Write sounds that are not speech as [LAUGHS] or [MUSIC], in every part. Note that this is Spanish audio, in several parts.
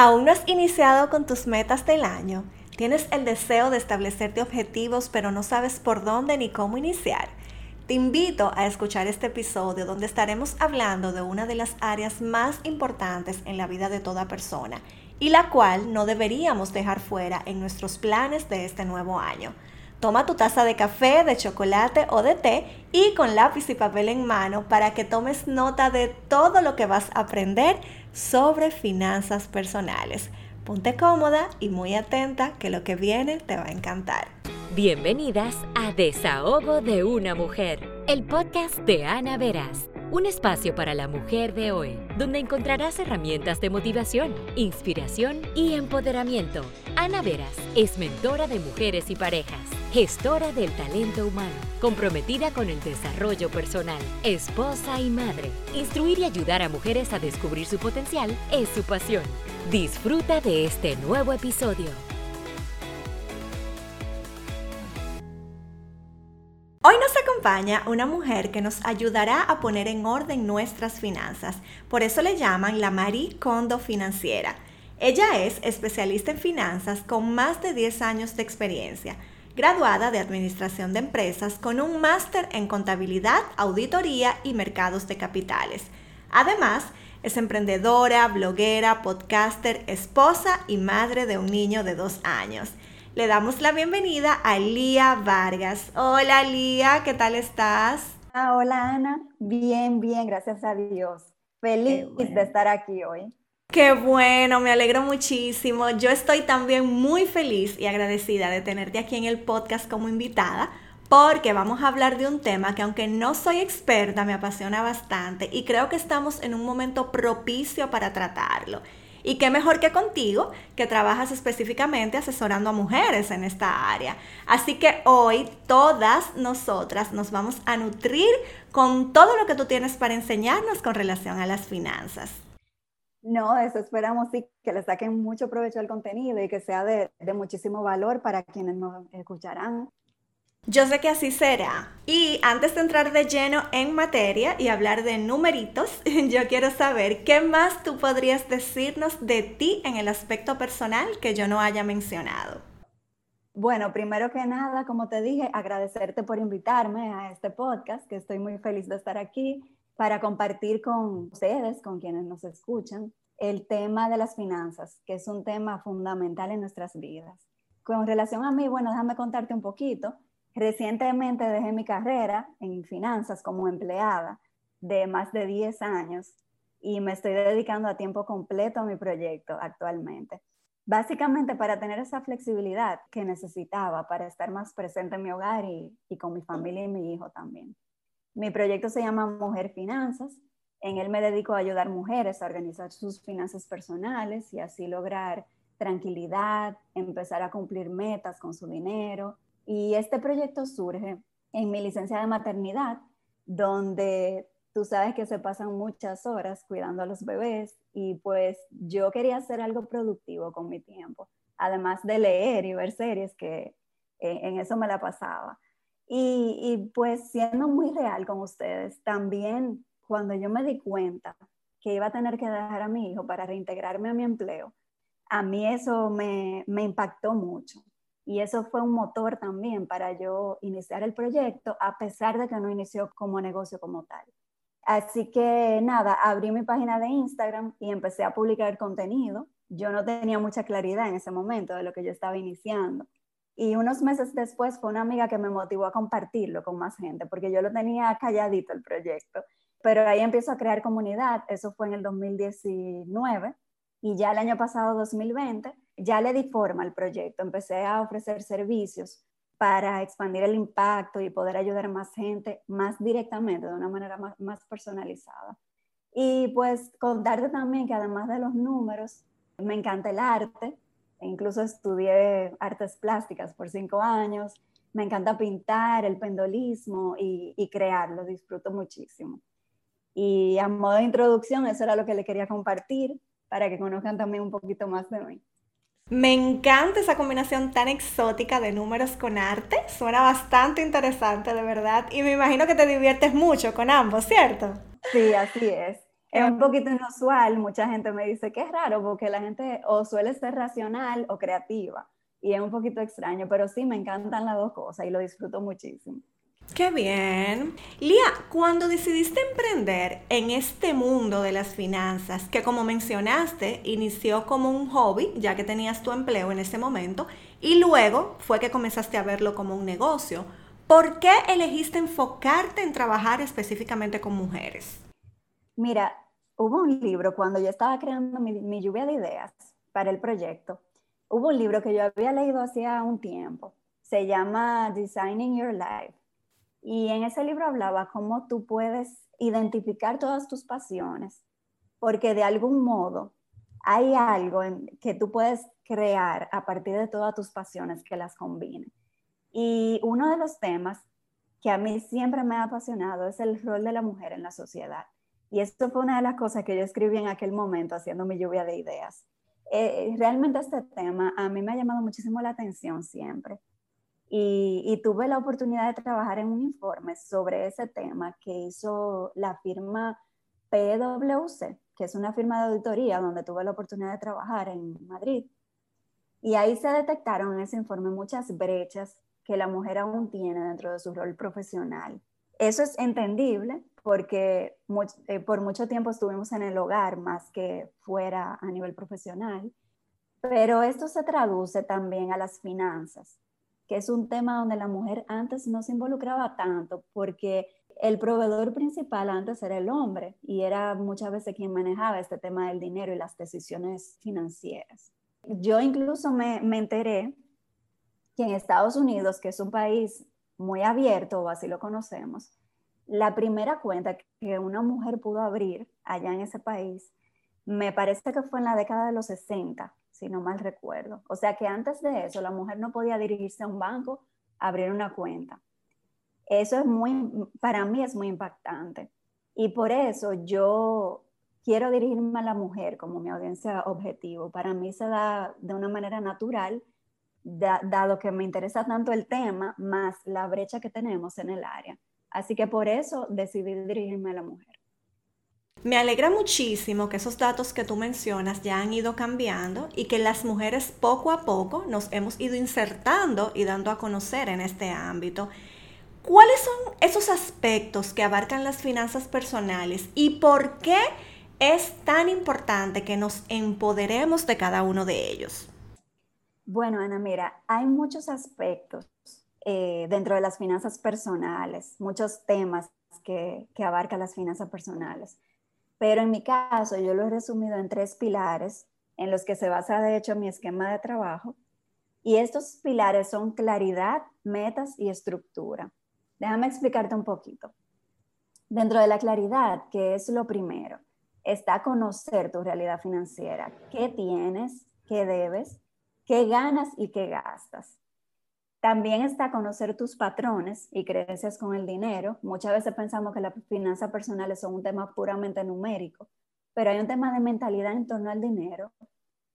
¿Aún no has iniciado con tus metas del año? ¿Tienes el deseo de establecerte objetivos pero no sabes por dónde ni cómo iniciar? Te invito a escuchar este episodio donde estaremos hablando de una de las áreas más importantes en la vida de toda persona y la cual no deberíamos dejar fuera en nuestros planes de este nuevo año. Toma tu taza de café, de chocolate o de té y con lápiz y papel en mano para que tomes nota de todo lo que vas a aprender sobre finanzas personales. Ponte cómoda y muy atenta que lo que viene te va a encantar. Bienvenidas a Desahogo de una Mujer, el podcast de Ana Veras un espacio para la mujer de hoy, donde encontrarás herramientas de motivación, inspiración y empoderamiento. Ana Veras es mentora de mujeres y parejas, gestora del talento humano, comprometida con el desarrollo personal, esposa y madre. Instruir y ayudar a mujeres a descubrir su potencial es su pasión. Disfruta de este nuevo episodio. Hoy nos acompaña una mujer que nos ayudará a poner en orden nuestras finanzas. Por eso le llaman la Marie Kondo financiera. Ella es especialista en finanzas con más de 10 años de experiencia, graduada de Administración de Empresas con un máster en contabilidad, auditoría y mercados de capitales. Además, es emprendedora, bloguera, podcaster, esposa y madre de un niño de dos años le damos la bienvenida a Lía Vargas. Hola Lía, ¿qué tal estás? Ah, hola Ana, bien, bien, gracias a Dios. Feliz de estar aquí hoy. Qué bueno, me alegro muchísimo. Yo estoy también muy feliz y agradecida de tenerte aquí en el podcast como invitada porque vamos a hablar de un tema que aunque no soy experta me apasiona bastante y creo que estamos en un momento propicio para tratarlo. Y qué mejor que contigo, que trabajas específicamente asesorando a mujeres en esta área. Así que hoy todas nosotras nos vamos a nutrir con todo lo que tú tienes para enseñarnos con relación a las finanzas. No, eso esperamos sí, que le saquen mucho provecho al contenido y que sea de, de muchísimo valor para quienes nos escucharán yo sé que así será. Y antes de entrar de lleno en materia y hablar de numeritos, [LAUGHS] yo quiero saber qué más tú podrías decirnos de ti en el aspecto personal que yo no haya mencionado. Bueno, primero que nada, como te dije, agradecerte por invitarme a este podcast, que estoy muy feliz de estar aquí para compartir con ustedes, con quienes nos escuchan, el tema de las finanzas, que es un tema fundamental en nuestras vidas. Con relación a mí, bueno, déjame contarte un poquito. Recientemente dejé mi carrera en finanzas como empleada de más de 10 años y me estoy dedicando a tiempo completo a mi proyecto actualmente. Básicamente para tener esa flexibilidad que necesitaba para estar más presente en mi hogar y, y con mi familia y mi hijo también. Mi proyecto se llama Mujer Finanzas. En él me dedico a ayudar mujeres a organizar sus finanzas personales y así lograr tranquilidad, empezar a cumplir metas con su dinero y este proyecto surge en mi licencia de maternidad, donde tú sabes que se pasan muchas horas cuidando a los bebés y pues yo quería hacer algo productivo con mi tiempo, además de leer y ver series que eh, en eso me la pasaba. Y, pues siendo muy real con ustedes, también cuando yo me di cuenta que iba a tener que dejar a mi hijo para reintegrarme a mi empleo, a mí eso me impactó mucho. Y eso fue un motor también para yo iniciar el proyecto, a pesar de que no inició como negocio como tal. Así que nada, abrí mi página de Instagram y empecé a publicar contenido. Yo no tenía mucha claridad en ese momento de lo que yo estaba iniciando. Y unos meses después fue una amiga que me motivó a compartirlo con más gente, porque yo lo tenía calladito el proyecto. Pero ahí empiezo a crear comunidad, eso fue en el 2019 y ya el año pasado, 2020, ya le di forma al proyecto, empecé a ofrecer servicios para expandir el impacto y poder ayudar a más gente más directamente, de una manera más, personalizada. Y pues contarte también que además de los números, me encanta el arte, incluso estudié artes plásticas por cinco años, me encanta pintar, el pendolismo y, y crear, lo disfruto muchísimo. Y a modo de introducción, eso era lo que le quería compartir para que conozcan también un poquito más de mí. Me encanta esa combinación tan exótica de números con arte. Suena bastante interesante, de verdad. Y me imagino que te diviertes mucho con ambos, ¿cierto? Sí, así es. Es un poquito inusual, mucha gente me dice que es raro porque la gente o suele ser racional o creativa y es un poquito extraño, pero sí me encantan las dos cosas y lo disfruto muchísimo. Qué bien. Lía, cuando decidiste emprender en este mundo de las finanzas, que como mencionaste, inició como un hobby, ya que tenías tu empleo en ese momento, y luego fue que comenzaste a verlo como un negocio, ¿por qué elegiste enfocarte en trabajar específicamente con mujeres? Mira, hubo un libro cuando yo estaba creando mi, lluvia de ideas para el proyecto. Hubo un libro que yo había leído hacía un tiempo. Se llama Designing Your Life. Y en ese libro hablaba cómo tú puedes identificar todas tus pasiones, porque de algún modo hay algo que tú puedes crear a partir de todas tus pasiones que las combine. Y uno de los temas que a mí siempre me ha apasionado es el rol de la mujer en la sociedad. Y esto fue una de las cosas que yo escribí en aquel momento haciendo mi lluvia de ideas. Eh, realmente este tema a mí me ha llamado muchísimo la atención siempre. Y, y, tuve la oportunidad de trabajar en un informe sobre ese tema que hizo la firma PwC, que es una firma de auditoría donde tuve la oportunidad de trabajar en Madrid. Y ahí se detectaron en ese informe muchas brechas que la mujer aún tiene dentro de su rol profesional. Eso es entendible porque eh, por mucho tiempo estuvimos en el hogar más que fuera a nivel profesional, pero esto se traduce también a las finanzas, que es un tema donde la mujer antes no se involucraba tanto porque el proveedor principal antes era el hombre y era muchas veces quien manejaba este tema del dinero y las decisiones financieras. Yo incluso me, me enteré que en Estados Unidos, que es un país muy abierto, o así lo conocemos, la primera cuenta que una mujer pudo abrir allá en ese país, me parece que fue en la década de los 60, si no mal recuerdo. O sea que antes de eso, la mujer no podía dirigirse a un banco a abrir una cuenta. Eso es muy, para mí es muy impactante. Y por eso yo quiero dirigirme a la mujer como mi audiencia objetivo. Para mí se da de una manera natural, dado que me interesa tanto el tema, más la brecha que tenemos en el área. Así que por eso decidí dirigirme a la mujer. Me alegra muchísimo que esos datos que tú mencionas ya han ido cambiando y que las mujeres poco a poco nos hemos ido insertando y dando a conocer en este ámbito. ¿Cuáles son esos aspectos que abarcan las finanzas personales y por qué es tan importante que nos empoderemos de cada uno de ellos? Bueno, Ana, mira, hay muchos aspectos eh, dentro de las finanzas personales, muchos temas que, que abarcan las finanzas personales. Pero en mi caso, yo lo he resumido en tres pilares en los que se basa, de hecho, mi esquema de trabajo. Y estos pilares son claridad, metas y estructura. Déjame explicarte un poquito. Dentro de la claridad, que es lo primero, está conocer tu realidad financiera, qué tienes, qué debes, qué ganas y qué gastas. También está conocer tus patrones y creencias con el dinero. Muchas veces pensamos que las finanzas personales son un tema puramente numérico, pero hay un tema de mentalidad en torno al dinero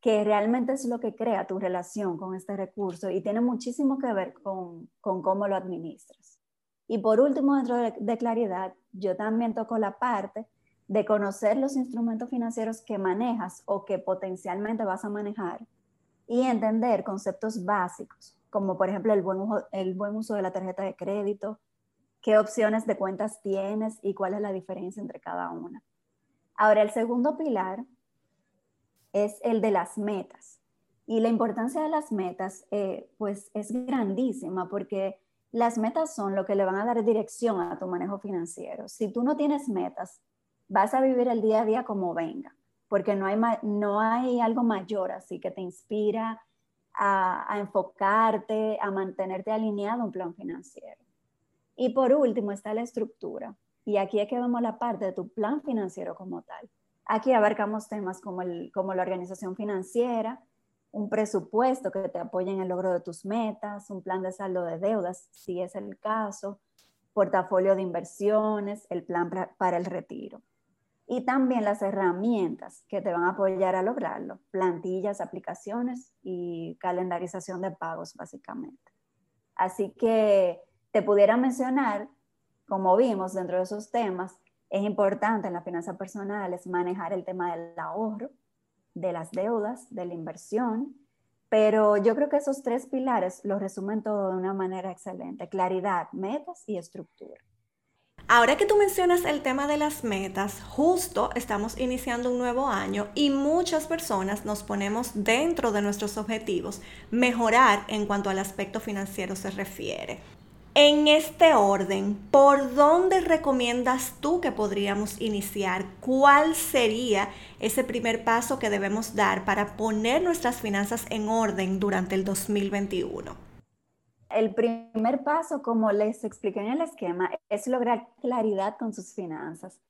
que realmente es lo que crea tu relación con este recurso y tiene muchísimo que ver con, cómo lo administras. Y por último, dentro de claridad, yo también toco la parte de conocer los instrumentos financieros que manejas o que potencialmente vas a manejar y entender conceptos básicos como por ejemplo el buen, uso, el buen uso de la tarjeta de crédito, qué opciones de cuentas tienes y cuál es la diferencia entre cada una. Ahora, el segundo pilar es el de las metas. Y la importancia de las metas, eh, pues es grandísima porque las metas son lo que le van a dar dirección a tu manejo financiero. Si tú no tienes metas, vas a vivir el día a día como venga, porque no hay, no hay algo mayor así que te inspira, a, enfocarte, a mantenerte alineado a un plan financiero. Y por último está la estructura. Y aquí es que vemos la parte de tu plan financiero como tal. Aquí abarcamos temas como, el, como la organización financiera, un presupuesto que te apoye en el logro de tus metas, un plan de saldo de deudas, si es el caso, portafolio de inversiones, el plan para el retiro y también las herramientas que te van a apoyar a lograrlo, plantillas, aplicaciones y calendarización de pagos básicamente. Así que te pudiera mencionar, como vimos dentro de esos temas, Es importante en la finanza personal es manejar el tema del ahorro, de las deudas, de la inversión, pero yo creo que esos tres pilares lo resumen todo de una manera excelente, claridad, metas y estructura. Ahora que tú mencionas el tema de las metas, justo estamos iniciando un nuevo año y muchas personas nos ponemos dentro de nuestros objetivos mejorar en cuanto al aspecto financiero se refiere. En este orden, ¿por dónde recomiendas tú que podríamos iniciar? ¿Cuál sería ese primer paso que debemos dar para poner nuestras finanzas en orden durante el 2021? El primer paso, como les expliqué en el esquema, es lograr claridad con sus finanzas,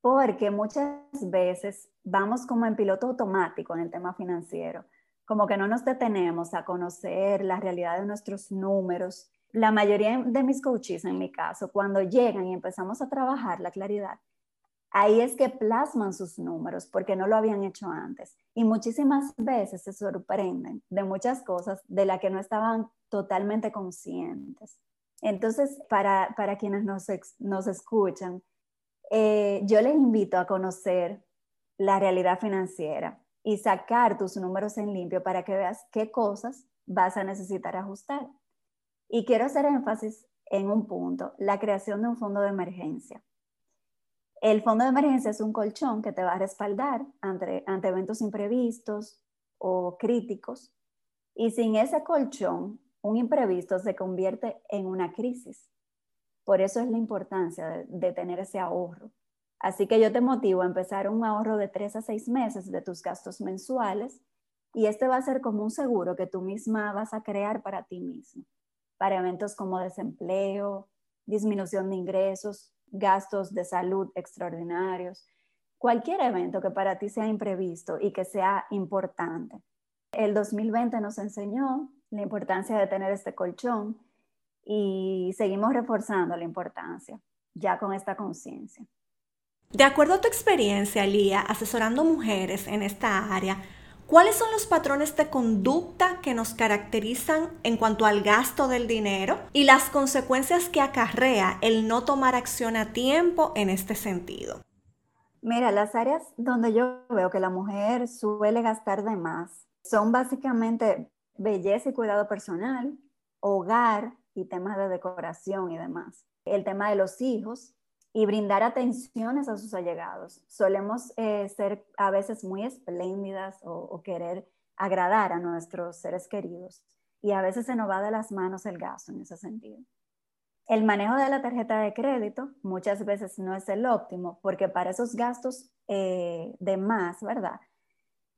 porque muchas veces vamos como en piloto automático en el tema financiero, como que no nos detenemos a conocer la realidad de nuestros números. La mayoría de mis coaches, en mi caso, cuando llegan y empezamos a trabajar la claridad, ahí es que plasman sus números porque no lo habían hecho antes. Y muchísimas veces se sorprenden de muchas cosas de las que no estaban totalmente conscientes. Entonces, para, quienes nos, nos escuchan, eh, yo les invito a conocer la realidad financiera y sacar tus números en limpio para que veas qué cosas vas a necesitar ajustar. Y quiero hacer énfasis en un punto, la creación de un fondo de emergencia. El fondo de emergencia es un colchón que te va a respaldar ante, eventos imprevistos o críticos. Y sin ese colchón, un imprevisto se convierte en una crisis. Por eso es la importancia de, tener ese ahorro. Así que yo te motivo a empezar un ahorro de tres a seis meses de tus gastos mensuales y este va a ser como un seguro que tú misma vas a crear para ti mismo, para eventos como desempleo, disminución de ingresos, gastos de salud extraordinarios, cualquier evento que para ti sea imprevisto y que sea importante. El 2020 nos enseñó la importancia de tener este colchón y seguimos reforzando la importancia ya con esta conciencia. De acuerdo a tu experiencia, Lía, asesorando mujeres en esta área, ¿cuáles son los patrones de conducta que nos caracterizan en cuanto al gasto del dinero y las consecuencias que acarrea el no tomar acción a tiempo en este sentido? Mira, las áreas donde yo veo que la mujer suele gastar de más son básicamente belleza y cuidado personal, hogar y temas de decoración y demás. El tema de los hijos y brindar atenciones a sus allegados. Solemos eh, ser a veces muy espléndidas o, querer agradar a nuestros seres queridos y a veces se nos va de las manos el gasto en ese sentido. El manejo de la tarjeta de crédito muchas veces no es el óptimo porque para esos gastos eh, de más, ¿verdad?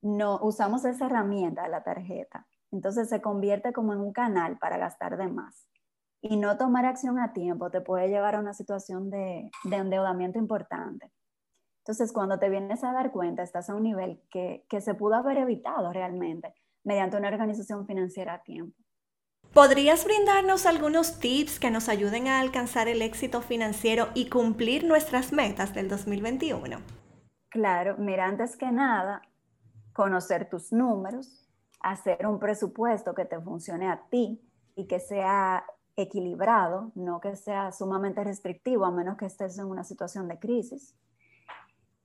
No usamos esa herramienta de la tarjeta entonces se convierte como en un canal para gastar de más. Y no tomar acción a tiempo te puede llevar a una situación de, endeudamiento importante. Entonces, cuando te vienes a dar cuenta, estás a un nivel que, que se pudo haber evitado realmente mediante una organización financiera a tiempo. ¿Podrías brindarnos algunos tips que nos ayuden a alcanzar el éxito financiero y cumplir nuestras metas del 2021? Claro, mira, antes que nada, conocer tus números, hacer un presupuesto que te funcione a ti y que sea equilibrado, no que sea sumamente restrictivo, a menos que estés en una situación de crisis.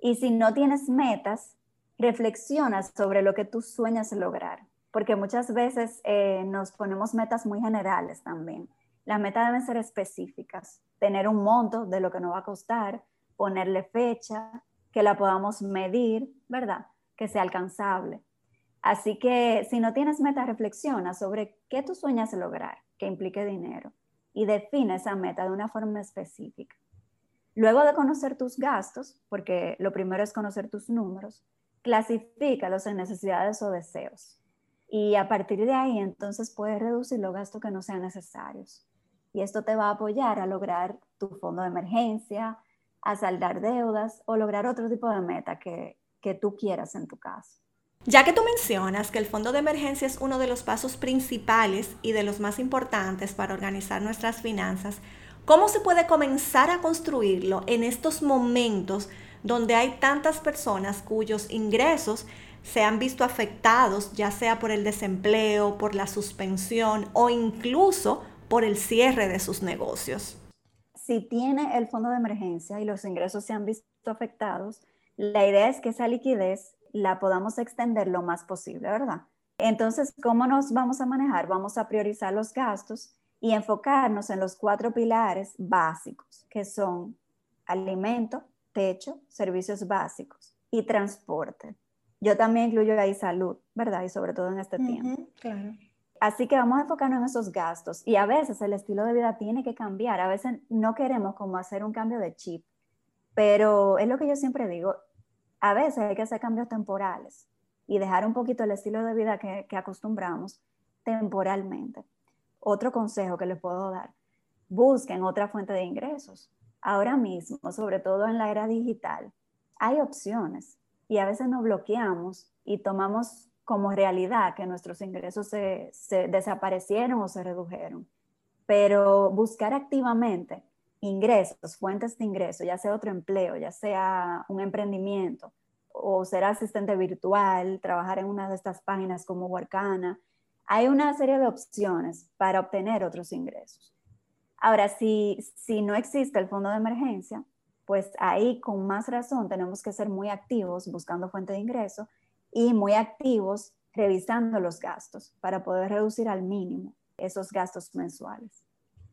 Y si no tienes metas, reflexiona sobre lo que tú sueñas lograr, porque muchas veces eh, nos ponemos metas muy generales también. Las metas deben ser específicas, tener un monto de lo que nos va a costar, ponerle fecha, que la podamos medir, ¿verdad? Que sea alcanzable. Así que si no tienes meta, reflexiona sobre qué tú sueñas lograr, que implique dinero, y define esa meta de una forma específica. Luego de conocer tus gastos, porque lo primero es conocer tus números, clasifícalos en necesidades o deseos. Y a partir de ahí, entonces puedes reducir los gastos que no sean necesarios. Y esto te va a apoyar a lograr tu fondo de emergencia, a saldar deudas o lograr otro tipo de meta que, que tú quieras en tu caso. Ya que tú mencionas que el fondo de emergencia es uno de los pasos principales y de los más importantes para organizar nuestras finanzas, ¿cómo se puede comenzar a construirlo en estos momentos donde hay tantas personas cuyos ingresos se han visto afectados, ya sea por el desempleo, por la suspensión o incluso por el cierre de sus negocios? Si tiene el fondo de emergencia y los ingresos se han visto afectados, la idea es que esa liquidez la podamos extender lo más posible, ¿verdad? Entonces, ¿cómo nos vamos a manejar? Vamos a priorizar los gastos y enfocarnos en los cuatro pilares básicos, que son alimento, techo, servicios básicos y transporte. Yo también incluyo ahí salud, ¿verdad? Y sobre todo en este tiempo. Claro. Así que vamos a enfocarnos en esos gastos y a veces el estilo de vida tiene que cambiar. A veces no queremos como hacer un cambio de chip, pero es lo que yo siempre digo. A veces hay que hacer cambios temporales y dejar un poquito el estilo de vida que, acostumbramos temporalmente. Otro consejo que les puedo dar, busquen otra fuente de ingresos. Ahora mismo, sobre todo en la era digital, hay opciones y a veces nos bloqueamos y tomamos como realidad que nuestros ingresos se desaparecieron o se redujeron. Pero buscar activamente ingresos, fuentes de ingreso, ya sea otro empleo, ya sea un emprendimiento o ser asistente virtual, trabajar en una de estas páginas como Workana, hay una serie de opciones para obtener otros ingresos. Ahora, si, si no existe el fondo de emergencia, pues ahí con más razón tenemos que ser muy activos buscando fuente de ingreso y muy activos revisando los gastos para poder reducir al mínimo esos gastos mensuales.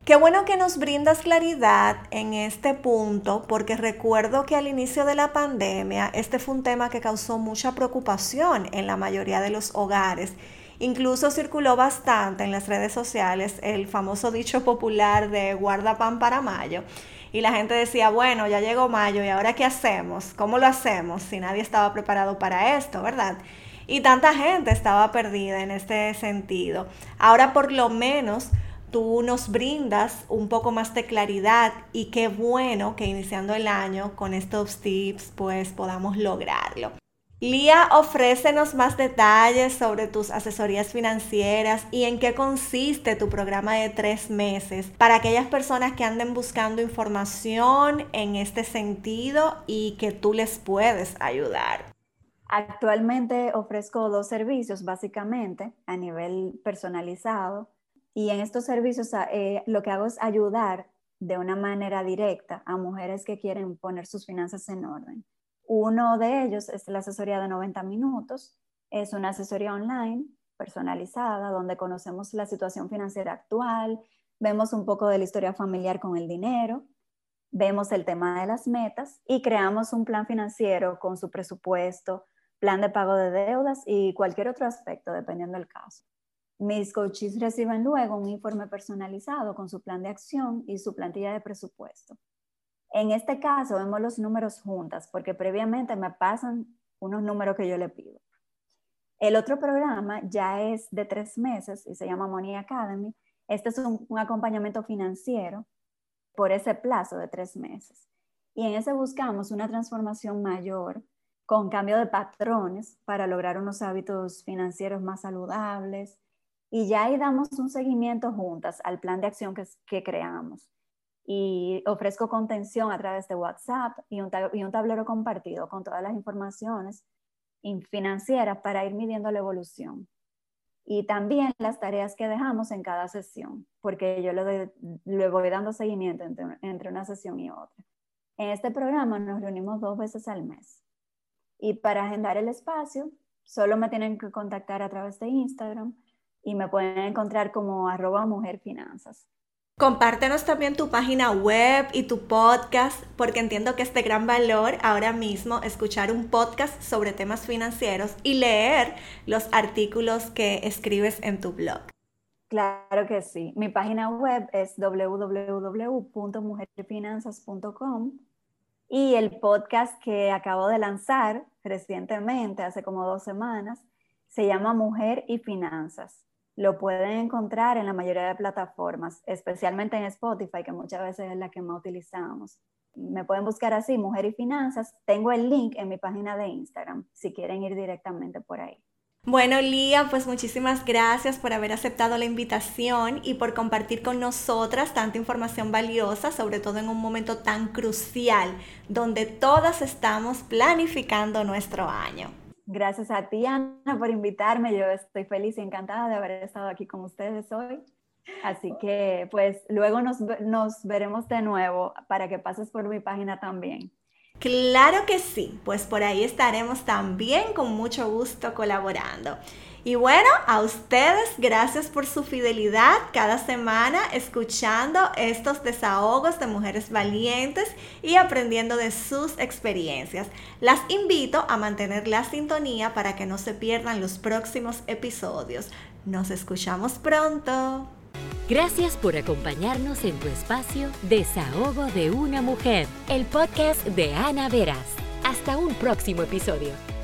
Qué bueno que nos brindas claridad en este punto, porque recuerdo que al inicio de la pandemia este fue un tema que causó mucha preocupación en la mayoría de los hogares. Incluso circuló bastante en las redes sociales el famoso dicho popular de guarda pan para mayo. Y la gente decía, bueno, ya llegó mayo y ahora qué hacemos? ¿Cómo lo hacemos si nadie estaba preparado para esto, verdad? Y tanta gente estaba perdida en este sentido. Ahora por lo menos tú nos brindas un poco más de claridad y qué bueno que iniciando el año con estos tips pues podamos lograrlo. Lía, ofrécenos más detalles sobre tus asesorías financieras y en qué consiste tu programa de tres meses para aquellas personas que anden buscando información en este sentido y que tú les puedes ayudar. Actualmente ofrezco dos servicios básicamente a nivel personalizado y en estos servicios eh, lo que hago es ayudar de una manera directa a mujeres que quieren poner sus finanzas en orden. Uno de ellos es la asesoría de 90 minutos. Es una asesoría online personalizada donde conocemos la situación financiera actual, vemos un poco de la historia familiar con el dinero, vemos el tema de las metas y creamos un plan financiero con su presupuesto, plan de pago de deudas y cualquier otro aspecto, dependiendo del caso. Mis coaches reciben luego un informe personalizado con su plan de acción y su plantilla de presupuesto. En este caso vemos los números juntas porque previamente me pasan unos números que yo le pido. El otro programa ya es de tres meses y se llama Money Academy. Este es un, un acompañamiento financiero por ese plazo de tres meses. Y en ese buscamos una transformación mayor con cambio de patrones para lograr unos hábitos financieros más saludables, y ya ahí damos un seguimiento juntas al plan de acción que, que creamos. Y ofrezco contención a través de WhatsApp y un, y un tablero compartido con todas las informaciones financieras para ir midiendo la evolución. Y también las tareas que dejamos en cada sesión, porque yo le, voy dando seguimiento entre, entre una sesión y otra. En este programa nos reunimos dos veces al mes. Y para agendar el espacio, solo me tienen que contactar a través de Instagram y me pueden encontrar como arroba mujerfinanzas. Compártenos también tu página web y tu podcast, porque entiendo que es de gran valor ahora mismo escuchar un podcast sobre temas financieros y leer los artículos que escribes en tu blog. Claro que sí. Mi página web es www.mujerfinanzas.com y el podcast que acabo de lanzar recientemente, hace como dos semanas, se llama Mujer y Finanzas lo pueden encontrar en la mayoría de plataformas, especialmente en Spotify, que muchas veces es la que más utilizamos. Me pueden buscar así, Mujer y Finanzas. Tengo el link en mi página de Instagram, si quieren ir directamente por ahí. Bueno, Lía, pues muchísimas gracias por haber aceptado la invitación y por compartir con nosotras tanta información valiosa, sobre todo en un momento tan crucial donde todas estamos planificando nuestro año. Gracias a ti, Ana, por invitarme. Yo estoy feliz y encantada de haber estado aquí con ustedes hoy. Así que, pues, luego nos, nos veremos de nuevo para que pases por mi página también. Claro que sí, pues por ahí estaremos también con mucho gusto colaborando. Y bueno, a ustedes, gracias por su fidelidad cada semana escuchando estos desahogos de mujeres valientes y aprendiendo de sus experiencias. Las invito a mantener la sintonía para que no se pierdan los próximos episodios. Nos escuchamos pronto. Gracias por acompañarnos en tu espacio Desahogo de una mujer, el podcast de Ana Veras. Hasta un próximo episodio.